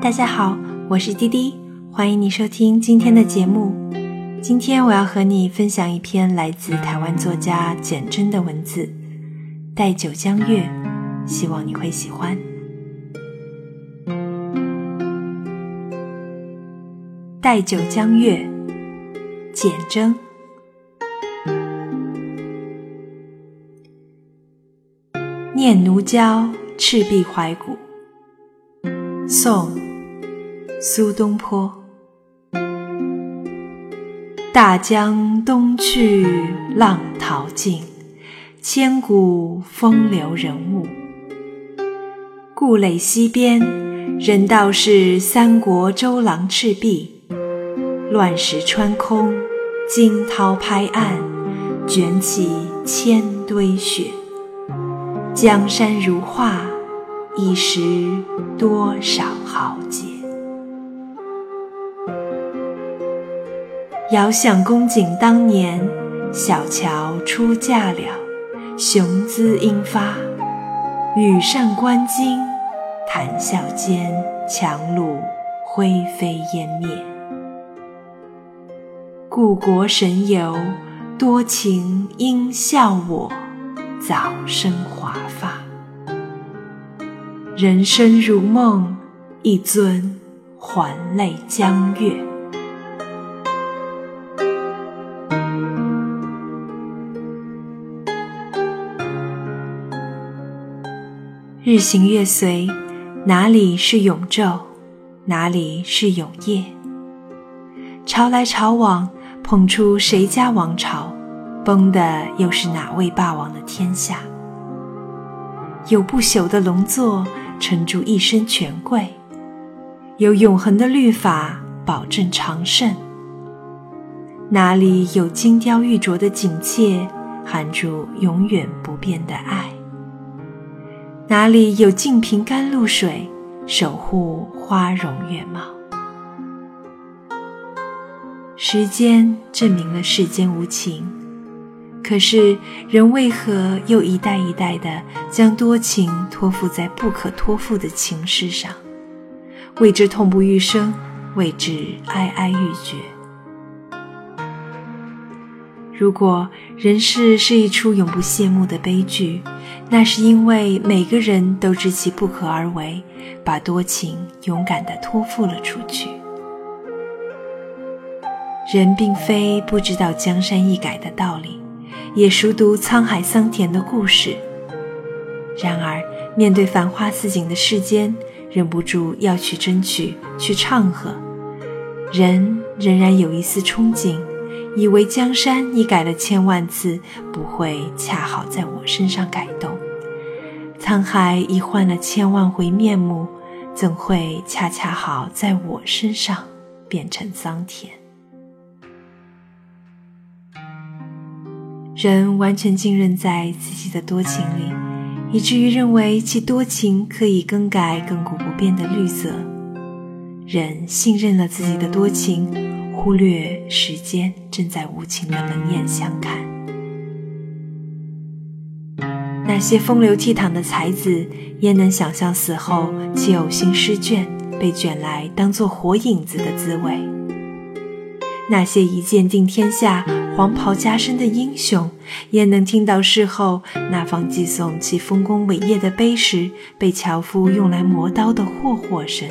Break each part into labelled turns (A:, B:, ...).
A: 大家好，我是滴滴，欢迎你收听今天的节目。今天我要和你分享一篇来自台湾作家简真的文字，《待酒江月》，希望你会喜欢。《待酒江月》，简真。念奴娇·赤壁怀古，宋·苏东坡。大江东去，浪淘尽，千古风流人物。故垒西边，人道是三国周郎赤壁。乱石穿空，惊涛拍岸，卷起千堆雪。江山如画，一时多少豪杰。遥想公瑾当年，小乔出嫁了，雄姿英发，羽扇纶巾，谈笑间，樯橹灰飞烟灭。故国神游，多情应笑我。早生华发，人生如梦，一尊还酹江月。日行月随，哪里是永昼，哪里是永夜？潮来潮往，捧出谁家王朝？崩的又是哪位霸王的天下？有不朽的龙座撑住一身权贵，有永恒的律法保证长盛。哪里有金雕玉琢的锦妾含住永远不变的爱？哪里有净瓶甘露水守护花容月貌？时间证明了世间无情。可是，人为何又一代一代的将多情托付在不可托付的情事上，为之痛不欲生，为之哀哀欲绝？如果人世是一出永不谢幕的悲剧，那是因为每个人都知其不可而为，把多情勇敢地托付了出去。人并非不知道江山易改的道理。也熟读沧海桑田的故事，然而面对繁花似锦的世间，忍不住要去争取、去唱和。人仍然有一丝憧憬，以为江山已改了千万次，不会恰好在我身上改动；沧海已换了千万回面目，怎会恰恰好在我身上变成桑田？人完全浸润在自己的多情里，以至于认为其多情可以更改亘古不变的绿色。人信任了自己的多情，忽略时间正在无情的冷眼相看。那些风流倜傥的才子，焉能想象死后其呕心诗卷被卷来当做火影子的滋味？那些一剑定天下。黄袍加身的英雄，焉能听到事后那方寄送其丰功伟业的碑时，被樵夫用来磨刀的霍霍声。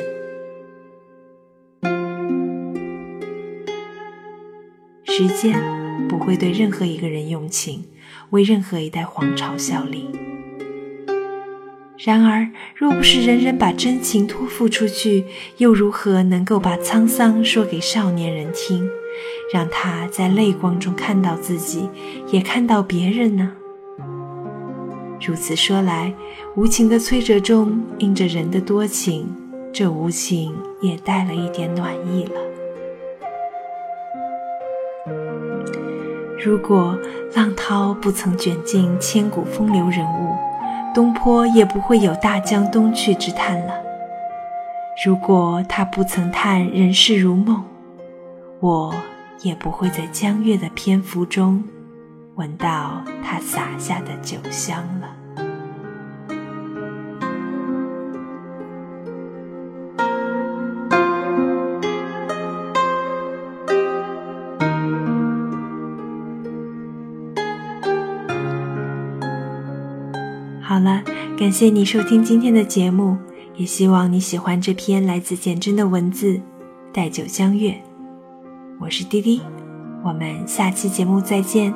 A: 时间不会对任何一个人用情，为任何一代皇朝效力。然而，若不是人人把真情托付出去，又如何能够把沧桑说给少年人听？让他在泪光中看到自己，也看到别人呢。如此说来，无情的摧折中映着人的多情，这无情也带了一点暖意了。如果浪涛不曾卷进千古风流人物，东坡也不会有“大江东去”之叹了。如果他不曾叹人世如梦，我。也不会在江月的篇幅中闻到他洒下的酒香了。好了感谢你收听今天的节目，也希望你喜欢这篇来自简真的文字。待酒相悦，我是滴滴，我们下期节目再见。